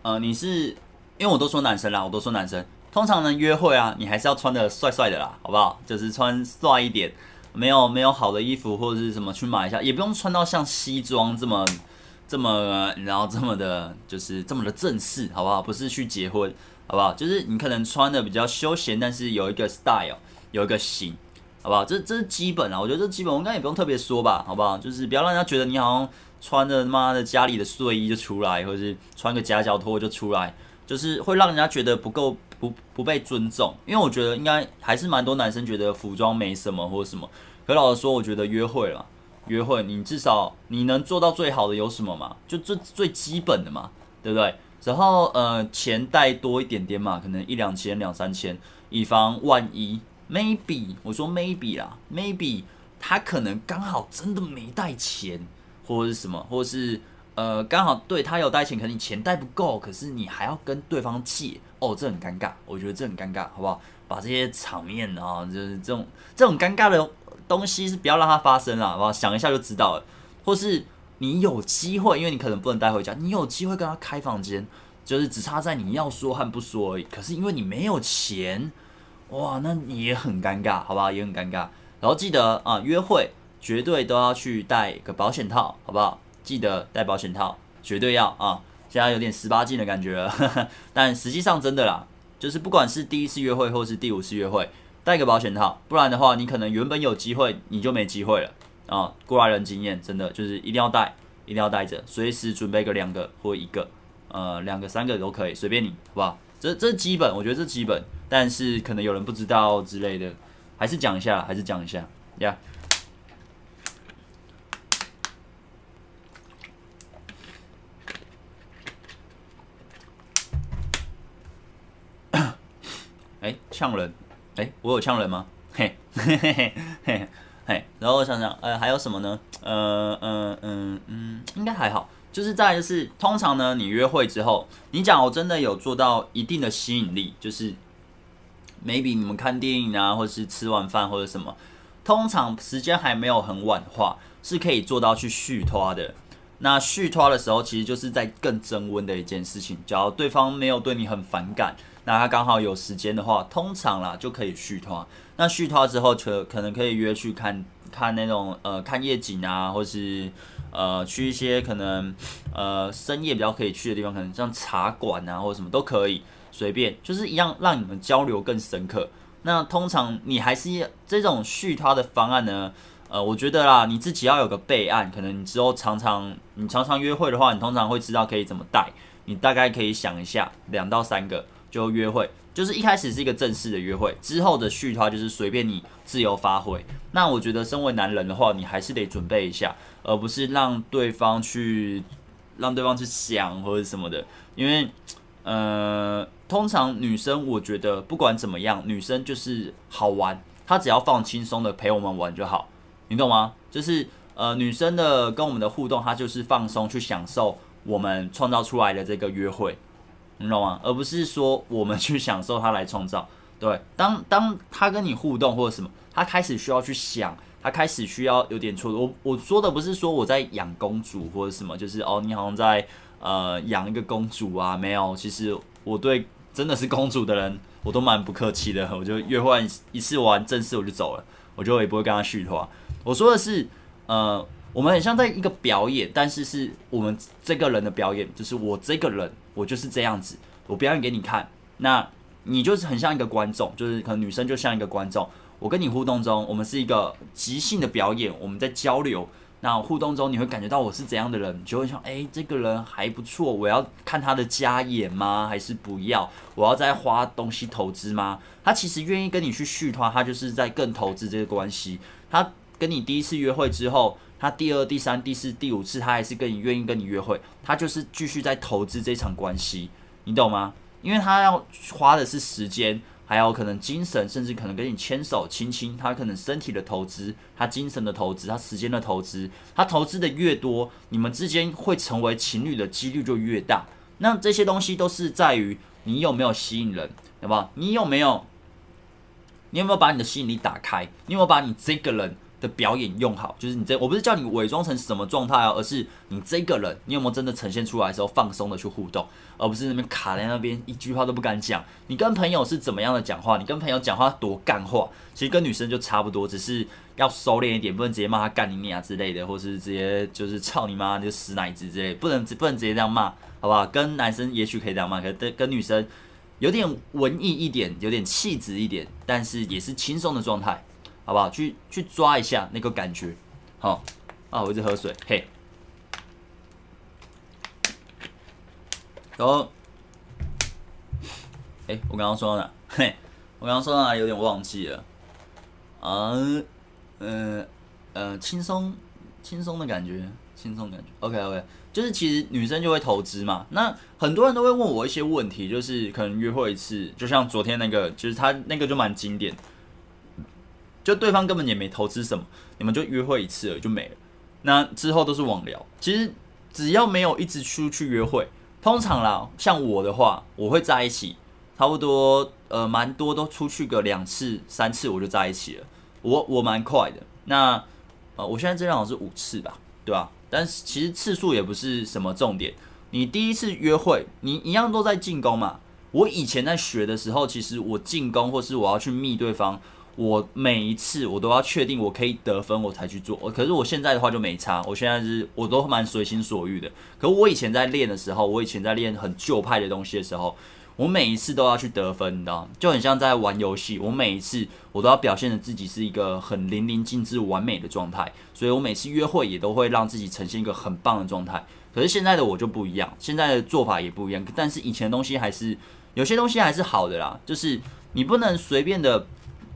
呃，你是。因为我都说男生啦，我都说男生。通常呢，约会啊，你还是要穿得帅帅的啦，好不好？就是穿帅一点，没有没有好的衣服或者是什么去买一下，也不用穿到像西装这么 这么，然后这么的，就是这么的正式，好不好？不是去结婚，好不好？就是你可能穿的比较休闲，但是有一个 style，有一个型，好不好？这这是基本啊，我觉得这基本，我应该也不用特别说吧，好不好？就是不要让人家觉得你好像穿着他妈的家里的睡衣就出来，或者是穿个夹脚拖就出来。就是会让人家觉得不够不不被尊重，因为我觉得应该还是蛮多男生觉得服装没什么或者什么。可老实说，我觉得约会啦，约会你至少你能做到最好的有什么嘛？就最最基本的嘛，对不对？然后呃，钱带多一点点嘛，可能一两千两三千，以防万一。Maybe 我说 maybe 啦，maybe 他可能刚好真的没带钱，或者是什么，或者是。呃，刚好对他有带钱，可是你钱带不够，可是你还要跟对方借，哦，这很尴尬，我觉得这很尴尬，好不好？把这些场面啊，就是这种这种尴尬的东西是不要让它发生了，好不好？想一下就知道了。或是你有机会，因为你可能不能带回家，你有机会跟他开房间，就是只差在你要说和不说而已。可是因为你没有钱，哇，那你也很尴尬，好不好？也很尴尬。然后记得啊，约会绝对都要去带个保险套，好不好？记得带保险套，绝对要啊！现在有点十八禁的感觉了，呵呵，但实际上真的啦，就是不管是第一次约会或是第五次约会，带个保险套，不然的话，你可能原本有机会，你就没机会了啊！过来人经验，真的就是一定要带，一定要带着，随时准备个两个或一个，呃，两个三个都可以，随便你，好不好？这这基本，我觉得这基本，但是可能有人不知道之类的，还是讲一下，还是讲一下，呀、哎，呛人！哎，我有呛人吗？嘿，嘿嘿嘿嘿嘿。然后我想想，呃，还有什么呢？呃，嗯嗯嗯，应该还好。就是再就是，通常呢，你约会之后，你讲我真的有做到一定的吸引力，就是 maybe 你们看电影啊，或是吃晚饭或者什么，通常时间还没有很晚的话，是可以做到去续拖的。那续拖的时候，其实就是在更增温的一件事情。假如对方没有对你很反感。那他刚好有时间的话，通常啦就可以续摊。那续摊之后，可可能可以约去看看那种呃看夜景啊，或是呃去一些可能呃深夜比较可以去的地方，可能像茶馆啊或者什么都可以，随便就是一样让你们交流更深刻。那通常你还是这种续摊的方案呢，呃，我觉得啦，你自己要有个备案，可能你之后常常你常常约会的话，你通常会知道可以怎么带，你大概可以想一下两到三个。就约会，就是一开始是一个正式的约会，之后的续的话就是随便你自由发挥。那我觉得身为男人的话，你还是得准备一下，而不是让对方去让对方去想或者什么的。因为，呃，通常女生我觉得不管怎么样，女生就是好玩，她只要放轻松的陪我们玩就好，你懂吗？就是呃，女生的跟我们的互动，她就是放松去享受我们创造出来的这个约会。你懂吗？而不是说我们去享受它来创造。对，当当他跟你互动或者什么，他开始需要去想，他开始需要有点错。我我说的不是说我在养公主或者什么，就是哦，你好像在呃养一个公主啊？没有，其实我对真的是公主的人我都蛮不客气的，我就约会一次玩正式我就走了，我就也不会跟他续摊。我说的是，呃，我们很像在一个表演，但是是我们这个人的表演，就是我这个人，我就是这样子，我表演给你看。那你就是很像一个观众，就是可能女生就像一个观众，我跟你互动中，我们是一个即兴的表演，我们在交流。那互动中你会感觉到我是怎样的人，就会想，哎、这个人还不错，我要看他的家演吗？还是不要？我要再花东西投资吗？他其实愿意跟你去续摊，他就是在更投资这个关系。他跟你第一次约会之后，他第二、第三、第四、第五次，他还是跟你愿意跟你约会，他就是继续在投资这场关系，你懂吗？因为他要花的是时间。还有可能精神，甚至可能跟你牵手亲亲，他可能身体的投资，他精神的投资，他时间的投资，他投资的越多，你们之间会成为情侣的几率就越大。那这些东西都是在于你有没有吸引人，好不好？你有没有，你有没有把你的吸引力打开？你有没有把你这个人的表演用好，就是你这，我不是叫你伪装成什么状态啊，而是你这个人，你有没有真的呈现出来的时候放松的去互动，而不是那边卡在那边一句话都不敢讲。你跟朋友是怎么样的讲话？你跟朋友讲话多干话，其实跟女生就差不多，只是要收敛一点，不能直接骂他干你娘之类的，或是直接就是操你妈就死奶子之类，不能不能直接这样骂，好不好？跟男生也许可以这样骂，可跟跟女生有点文艺一点，有点气质一点，但是也是轻松的状态。好不好？去去抓一下那个感觉，好啊！我一直喝水，嘿。然后，哎，我刚刚说到哪？嘿，我刚刚说到哪？有点忘记了。啊，嗯呃，轻松轻松的感觉，轻松感觉。OK OK，就是其实女生就会投资嘛。那很多人都会问我一些问题，就是可能约会一次，就像昨天那个，就是他那个就蛮经典。就对方根本也没投资什么，你们就约会一次了就没了，那之后都是网聊。其实只要没有一直出去约会，通常啦，像我的话，我会在一起，差不多呃蛮多都出去个两次三次我就在一起了。我我蛮快的，那呃我现在这样好是五次吧，对吧？但是其实次数也不是什么重点。你第一次约会，你一样都在进攻嘛。我以前在学的时候，其实我进攻或是我要去密对方。我每一次我都要确定我可以得分，我才去做。可是我现在的话就没差，我现在是我都蛮随心所欲的。可我以前在练的时候，我以前在练很旧派的东西的时候，我每一次都要去得分，你知道吗？就很像在玩游戏。我每一次我都要表现的自己是一个很淋漓尽致、完美的状态，所以我每次约会也都会让自己呈现一个很棒的状态。可是现在的我就不一样，现在的做法也不一样。但是以前的东西还是有些东西还是好的啦，就是你不能随便的。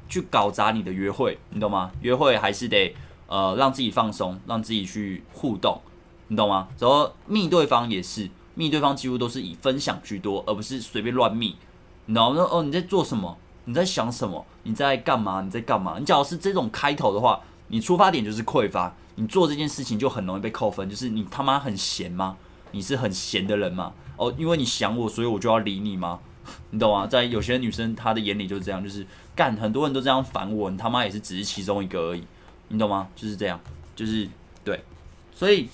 去搞砸你的约会，你懂吗？约会还是得呃让自己放松，让自己去互动，你懂吗？然后密对方也是，密对方几乎都是以分享居多，而不是随便乱密。你懂吗？哦，你在做什么？你在想什么？你在干嘛？你在干嘛？你假如是这种开头的话，你出发点就是匮乏，你做这件事情就很容易被扣分。就是你他妈很闲吗？你是很闲的人吗？哦，因为你想我，所以我就要理你吗？你懂吗？在有些女生她的眼里就是这样，就是干很多人都这样烦我，你他妈也是只是其中一个而已，你懂吗？就是这样，就是对，所以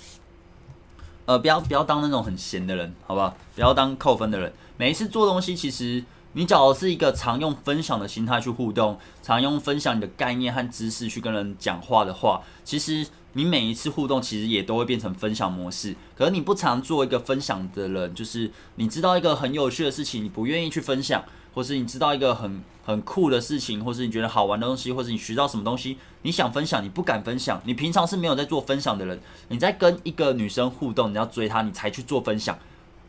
呃，不要不要当那种很闲的人，好不好？不要当扣分的人。每一次做东西，其实你找的是一个常用分享的心态去互动，常用分享你的概念和知识去跟人讲话的话，其实。你每一次互动其实也都会变成分享模式，可是你不常做一个分享的人，就是你知道一个很有趣的事情，你不愿意去分享，或是你知道一个很很酷的事情，或是你觉得好玩的东西，或是你学到什么东西，你想分享，你不敢分享，你平常是没有在做分享的人，你在跟一个女生互动，你要追她，你才去做分享。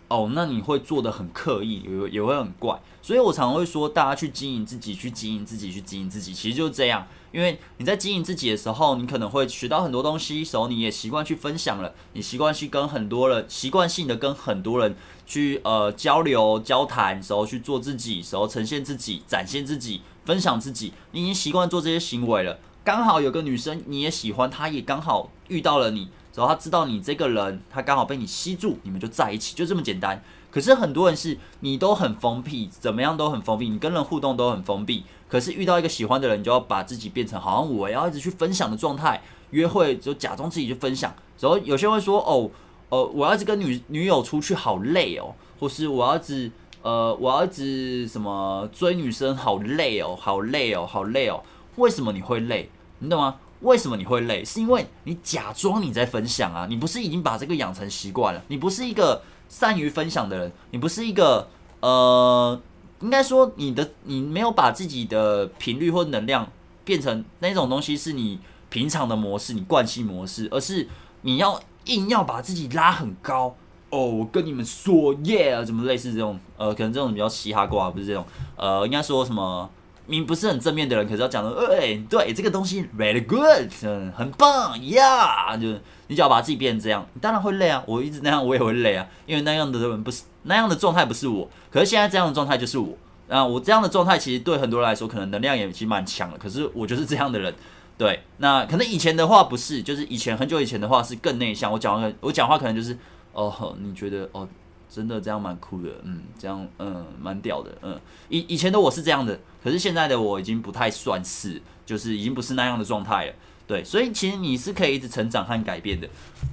哦，那你会做得很刻意，也也会很怪，所以我常常会说，大家去经营自己，去经营自己，去经营自己，其实就是这样。因为你在经营自己的时候，你可能会学到很多东西，时候你也习惯去分享了，你习惯去跟很多人，习惯性的跟很多人去呃交流、交谈，时候去做自己，时候呈现自己、展现自己、分享自己，你已经习惯做这些行为了。刚好有个女生你也喜欢，她也刚好遇到了你。然后她知道你这个人，她刚好被你吸住，你们就在一起，就这么简单。可是很多人是你都很封闭，怎么样都很封闭，你跟人互动都很封闭。可是遇到一个喜欢的人，你就要把自己变成好像我要一直去分享的状态，约会就假装自己去分享。然后有些人会说，哦，呃，我要一直跟女女友出去好累哦，或是我要一直呃，我要一直什么追女生，好累哦，好累哦，好累哦。为什么你会累？你懂吗？为什么你会累？是因为你假装你在分享啊，你不是已经把这个养成习惯了？你不是一个善于分享的人，你不是一个呃，应该说你的你没有把自己的频率或能量变成那种东西，是你平常的模式，你惯性模式，而是你要硬要把自己拉很高。哦，我跟你们说，耶、yeah，怎么类似这种，呃，可能这种比较嘻哈挂，不是这种，呃，应该说什么，你不是很正面的人，可是要讲的，哎、欸，对，这个东西 very good，嗯，很棒，呀、yeah，就你只要把自己变成这样，你当然会累啊，我一直那样，我也会累啊，因为那样的人不是那样的状态，不是我，可是现在这样的状态就是我，啊，我这样的状态其实对很多人来说，可能能量也其实蛮强的，可是我就是这样的人，对，那可能以前的话不是，就是以前很久以前的话是更内向，我讲话我讲话可能就是。哦，你觉得哦，真的这样蛮酷的，嗯，这样嗯蛮屌的，嗯，以以前的我是这样的，可是现在的我已经不太算是，就是已经不是那样的状态了，对，所以其实你是可以一直成长和改变的。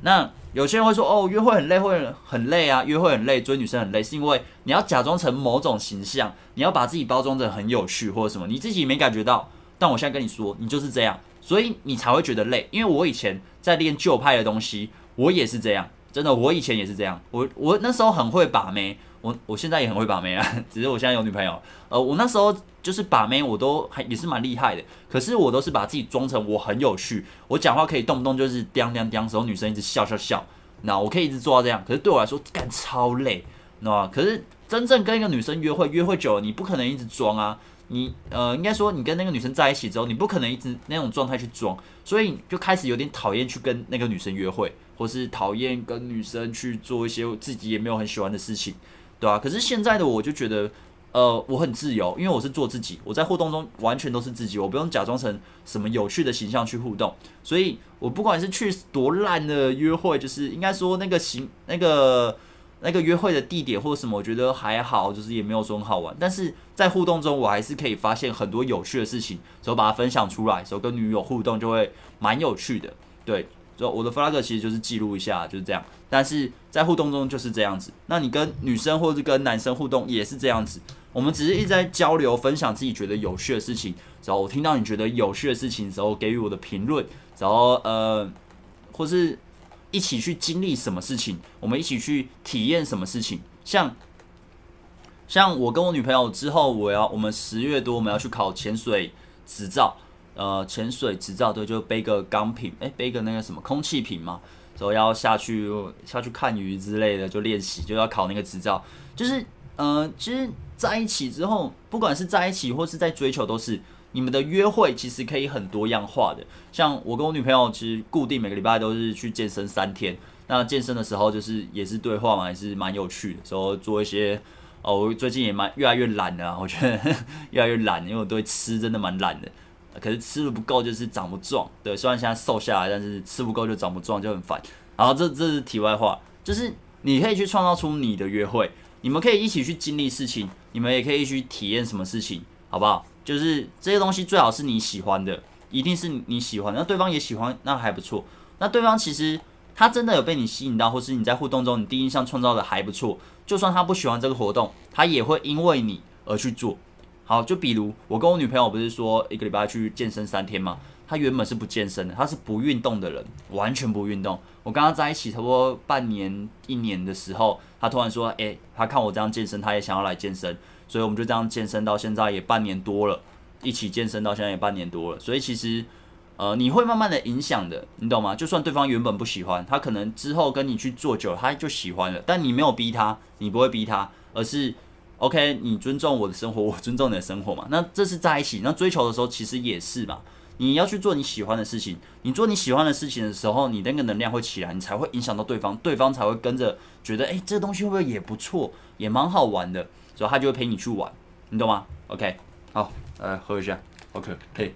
那有些人会说，哦，约会很累，会很累啊，约会很累，追女生很累，是因为你要假装成某种形象，你要把自己包装得很有趣或者什么，你自己没感觉到，但我现在跟你说，你就是这样，所以你才会觉得累。因为我以前在练旧派的东西，我也是这样。真的，我以前也是这样。我我那时候很会把妹，我我现在也很会把妹啊，只是我现在有女朋友。呃，我那时候就是把妹，我都还也是蛮厉害的。可是我都是把自己装成我很有趣，我讲话可以动不动就是叮叮叮，时候女生一直笑笑笑，那我可以一直做到这样。可是对我来说干超累，那？可是真正跟一个女生约会，约会久了，你不可能一直装啊。你呃，应该说你跟那个女生在一起之后，你不可能一直那种状态去装，所以就开始有点讨厌去跟那个女生约会。或是讨厌跟女生去做一些自己也没有很喜欢的事情，对吧、啊？可是现在的我就觉得，呃，我很自由，因为我是做自己，我在互动中完全都是自己，我不用假装成什么有趣的形象去互动。所以我不管是去多烂的约会，就是应该说那个形那个那个约会的地点或者什么，我觉得还好，就是也没有说很好玩。但是在互动中，我还是可以发现很多有趣的事情，所以把它分享出来，所以跟女友互动就会蛮有趣的，对。就我的 flag 其实就是记录一下，就是这样。但是在互动中就是这样子。那你跟女生或者跟男生互动也是这样子。我们只是一直在交流，分享自己觉得有趣的事情。然后我听到你觉得有趣的事情的时候，给予我的评论。然后呃，或是一起去经历什么事情，我们一起去体验什么事情。像像我跟我女朋友之后，我要我们十月多我们要去考潜水执照。呃，潜水执照对，就背个钢瓶，诶，背个那个什么空气瓶嘛，之后要下去下去看鱼之类的，就练习，就要考那个执照。就是，呃，其实在一起之后，不管是在一起或是在追求，都是你们的约会其实可以很多样化的。像我跟我女朋友，其实固定每个礼拜都是去健身三天。那健身的时候，就是也是对话嘛，也是蛮有趣的。时候做一些，哦，我最近也蛮越来越懒的啊，我觉得 越来越懒，因为我对吃真的蛮懒的。可是吃的不够，就是长不壮。对，虽然现在瘦下来，但是吃不够就长不壮，就很烦。然后这这是题外话，就是你可以去创造出你的约会，你们可以一起去经历事情，你们也可以去体验什么事情，好不好？就是这些东西最好是你喜欢的，一定是你喜欢，那对方也喜欢，那还不错。那对方其实他真的有被你吸引到，或是你在互动中你第一印象创造的还不错，就算他不喜欢这个活动，他也会因为你而去做。好，就比如我跟我女朋友不是说一个礼拜去健身三天吗？她原本是不健身的，她是不运动的人，完全不运动。我跟她在一起差不多半年、一年的时候，她突然说：“诶，她看我这样健身，她也想要来健身。”所以我们就这样健身到现在也半年多了，一起健身到现在也半年多了。所以其实，呃，你会慢慢的影响的，你懂吗？就算对方原本不喜欢，他可能之后跟你去做久了，他就喜欢了。但你没有逼他，你不会逼他，而是。OK，你尊重我的生活，我尊重你的生活嘛。那这是在一起，那追求的时候其实也是嘛。你要去做你喜欢的事情，你做你喜欢的事情的时候，你那个能量会起来，你才会影响到对方，对方才会跟着觉得，诶，这东西会不会也不错，也蛮好玩的，所以他就会陪你去玩，你懂吗？OK，好，来喝一下，OK，嘿。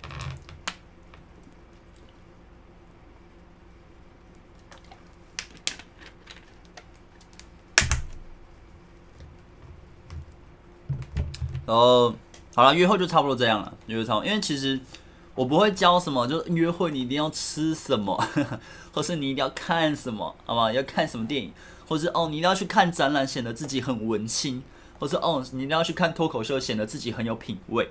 然后好了，约会就差不多这样了，约会差不多。因为其实我不会教什么，就是约会你一定要吃什么，呵 呵或是你一定要看什么，好吧？要看什么电影，或是哦，你一定要去看展览，显得自己很文青，或或者哦，你一定要去看脱口秀，显得自己很有品味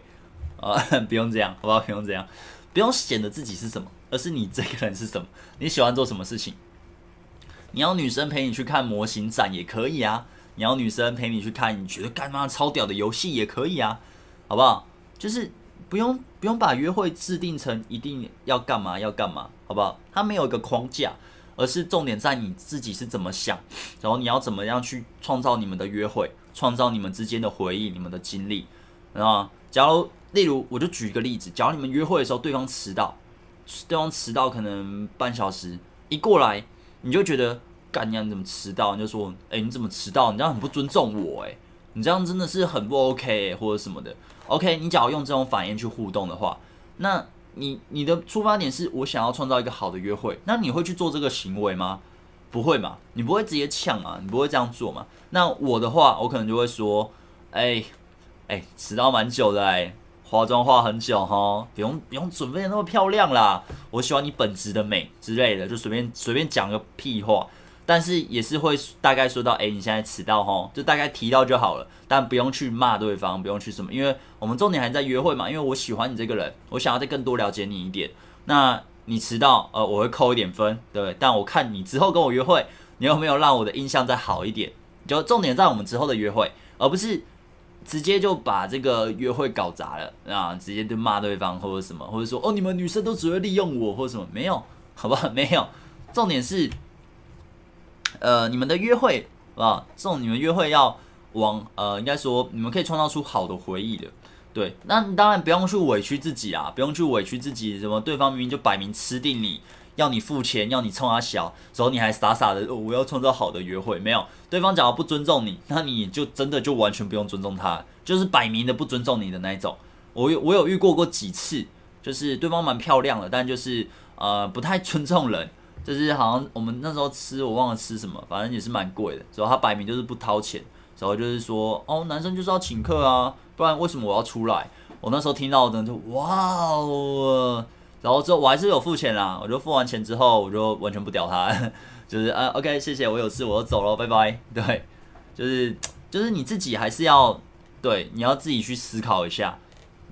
啊、呃，不用这样，好不好？不用这样，不用显得自己是什么，而是你这个人是什么，你喜欢做什么事情。你要女生陪你去看模型展也可以啊，你要女生陪你去看你觉得干嘛超屌的游戏也可以啊，好不好？就是不用不用把约会制定成一定要干嘛要干嘛，好不好？它没有一个框架。而是重点在你自己是怎么想，然后你要怎么样去创造你们的约会，创造你们之间的回忆、你们的经历，啊，假如例如我就举一个例子，假如你们约会的时候对方迟到，对方迟到可能半小时，一过来你就觉得干娘你怎么迟到？你就说哎、你怎么迟到？你这样很不尊重我哎，你这样真的是很不 OK 或者什么的。OK，你假如用这种反应去互动的话，那。你你的出发点是我想要创造一个好的约会，那你会去做这个行为吗？不会嘛，你不会直接呛嘛，你不会这样做嘛。那我的话，我可能就会说，哎、欸、哎、迟到蛮久的哎、化妆化很久哈，不用不用准备的那么漂亮啦，我喜欢你本质的美之类的，就随便随便讲个屁话。但是也是会大概说到，哎、你现在迟到哈，就大概提到就好了，但不用去骂对方，不用去什么，因为我们重点还在约会嘛。因为我喜欢你这个人，我想要再更多了解你一点。那你迟到，呃，我会扣一点分，对不对。但我看你之后跟我约会，你有没有让我的印象再好一点？就重点在我们之后的约会，而不是直接就把这个约会搞砸了啊！直接就骂对方或者什么，或者说哦，你们女生都只会利用我或者什么？没有，好不好？没有，重点是。呃，你们的约会啊，这种你们约会要往呃，应该说你们可以创造出好的回忆的，对。那当然不用去委屈自己啊，不用去委屈自己，什么对方明明就摆明吃定你，要你付钱，要你冲他小，然后你还傻傻的，我要创造好的约会，没有。对方假如不尊重你，那你就真的就完全不用尊重他，就是摆明的不尊重你的那一种。我有我有遇过过几次，就是对方蛮漂亮的，但就是呃不太尊重人。就是好像我们那时候吃，我忘了吃什么，反正也是蛮贵的。主要他摆明就是不掏钱，然后就是说，哦，男生就是要请客啊，不然为什么我要出来？我那时候听到的就哇哦，然后之后我还是有付钱啦，我就付完钱之后，我就完全不屌他，就是啊，OK，谢谢，我有事，我就走了，拜拜。对，就是就是你自己还是要对，你要自己去思考一下，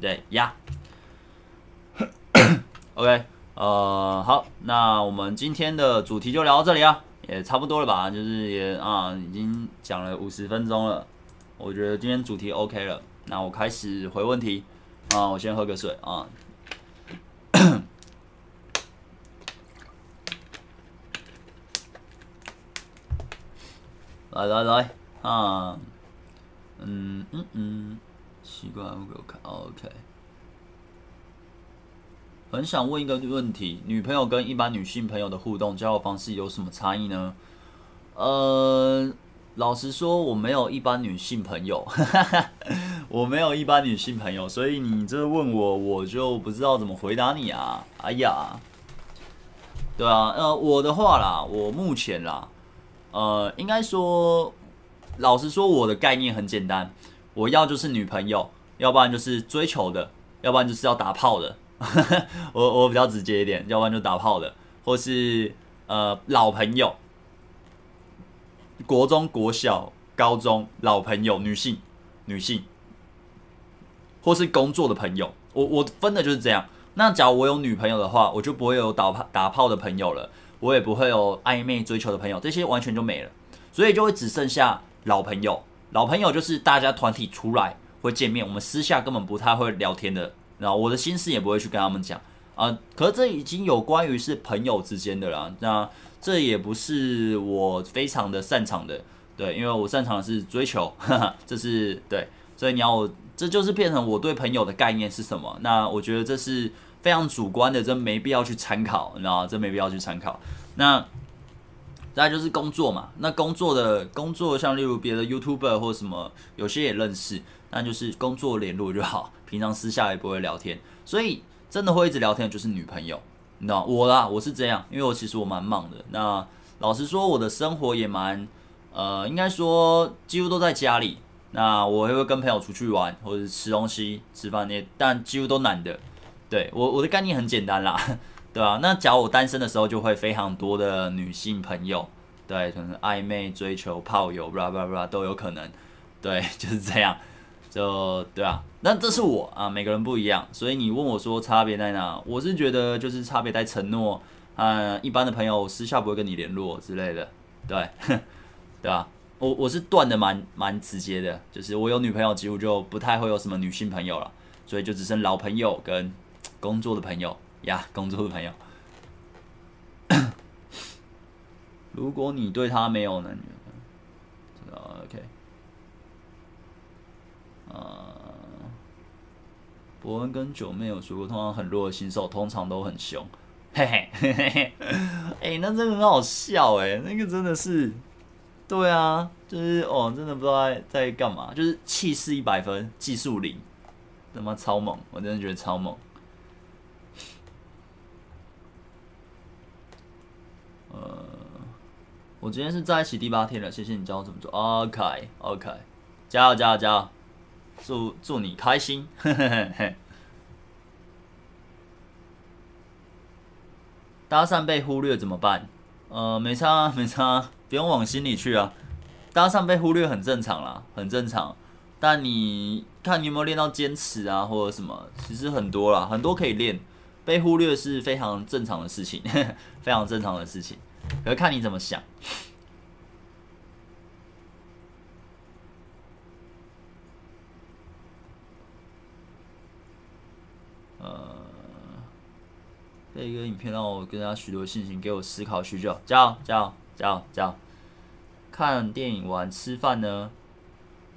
对呀。OK。呃，好，那我们今天的主题就聊到这里啊，也差不多了吧？就是也啊，已经讲了五十分钟了，我觉得今天主题 OK 了。那我开始回问题啊，我先喝个水啊。来来来啊，嗯嗯嗯，奇怪，我给我看，OK。很想问一个问题：女朋友跟一般女性朋友的互动交友方式有什么差异呢？呃，老实说，我没有一般女性朋友，我没有一般女性朋友，所以你这问我，我就不知道怎么回答你啊。哎呀，对啊，呃，我的话啦，我目前啦，呃，应该说，老实说，我的概念很简单，我要就是女朋友，要不然就是追求的，要不然就是要打炮的。我我比较直接一点，要不然就打炮的，或是呃老朋友，国中、国小、高中老朋友，女性、女性，或是工作的朋友，我我分的就是这样。那假如我有女朋友的话，我就不会有打炮打炮的朋友了，我也不会有暧昧追求的朋友，这些完全就没了，所以就会只剩下老朋友。老朋友就是大家团体出来会见面，我们私下根本不太会聊天的。然后我的心事也不会去跟他们讲啊，可是这已经有关于是朋友之间的啦，那这也不是我非常的擅长的，对，因为我擅长的是追求，哈哈，这是对，所以你要我，这就是变成我对朋友的概念是什么？那我觉得这是非常主观的，真没必要去参考，你知道？真没必要去参考。那再就是工作嘛，那工作的工作像例如别的 YouTuber 或什么，有些也认识，那就是工作联络就好。平常私下也不会聊天，所以真的会一直聊天的就是女朋友，那我啦，我是这样，因为我其实我蛮忙的。那老实说，我的生活也蛮，呃，应该说几乎都在家里。那我也会跟朋友出去玩，或者是吃东西、吃饭那些，但几乎都男的。对我，我的概念很简单啦，对吧？那假如我单身的时候，就会非常多的女性朋友，对，可能暧昧、追求、炮友，blah blah blah 都有可能。对，就是这样，就对啊。那这是我啊，每个人不一样，所以你问我说差别在哪？我是觉得就是差别在承诺，啊，一般的朋友私下不会跟你联络之类的，对，对吧？我我是断的蛮蛮直接的，就是我有女朋友，几乎就不太会有什么女性朋友了，所以就只剩老朋友跟工作的朋友呀，工作的朋友。如果你对他没有呢？OK，呃。伯恩跟九妹有说过，通常很弱的新手通常都很凶，嘿嘿嘿嘿嘿，哎，那真的很好笑哎，那个真的是，对啊，就是哦，真的不知道在在干嘛，就是气势一百分，技术零，他妈超猛，我真的觉得超猛。呃，我今天是在一起第八天了，谢谢你教我怎么做，OK OK，加油加油加油！祝祝你开心，搭讪被忽略怎么办？呃，没差啊，没差，不用往心里去啊。搭讪被忽略很正常啦，很正常。但你看你有没有练到坚持啊，或者什么？其实很多啦，很多可以练。被忽略是非常正常的事情，非常正常的事情。可是看你怎么想。呃这一个影片让我跟他许多信心，给我思考许久。加油，加油，加油，加油！看电影、玩、吃饭呢？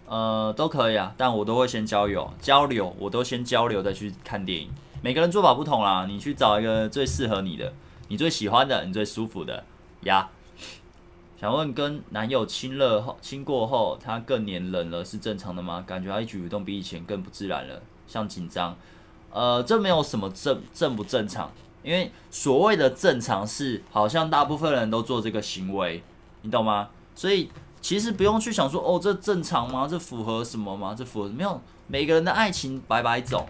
呃，都可以啊，但我都会先交友、交流，我都先交流再去看电影。每个人做法不同啦，你去找一个最适合你的、你最喜欢的、你最舒服的呀。想问，跟男友亲热后、亲过后，他更黏人了，是正常的吗？感觉他一举一动比以前更不自然了，像紧张。呃，这没有什么正正不正常。因为所谓的正常是，好像大部分人都做这个行为，你懂吗？所以其实不用去想说，哦，这正常吗？这符合什么吗？这符合没有？每个人的爱情百百种，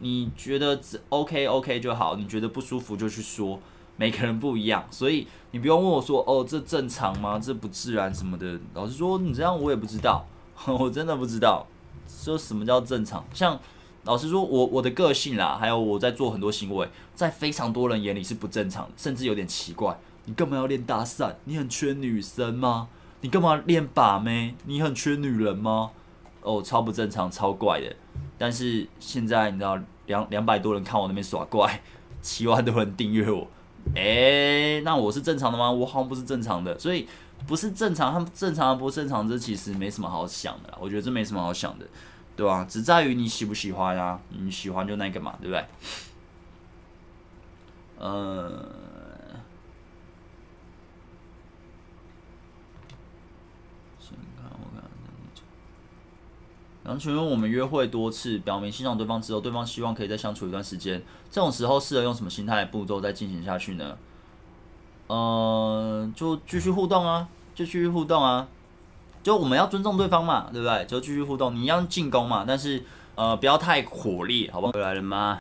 你觉得 OK OK 就好，你觉得不舒服就去说，每个人不一样，所以你不用问我说，哦，这正常吗？这不自然什么的。老实说，你这样我也不知道，我真的不知道，说什么叫正常？像。老实说，我我的个性啦，还有我在做很多行为，在非常多人眼里是不正常的，甚至有点奇怪。你干嘛要练搭讪？你很缺女生吗？你干嘛练把妹？你很缺女人吗？哦，超不正常，超怪的。但是现在你知道，两两百多人看我那边耍怪，七万多人订阅我，诶、那我是正常的吗？我好像不是正常的，所以不是正常，他们正常不正常，这其实没什么好想的啦。我觉得这没什么好想的。对吧？只在于你喜不喜欢啊？你喜欢就那个嘛，对不对？呃，先看我看然后请问我们约会多次，表明欣赏对方之后，对方希望可以再相处一段时间，这种时候适合用什么心态步骤再进行下去呢？呃，就继续互动啊，就继续互动啊。就我们要尊重对方嘛，对不对？就继续互动，你要进攻嘛，但是呃不要太火力，好不好？回来了吗？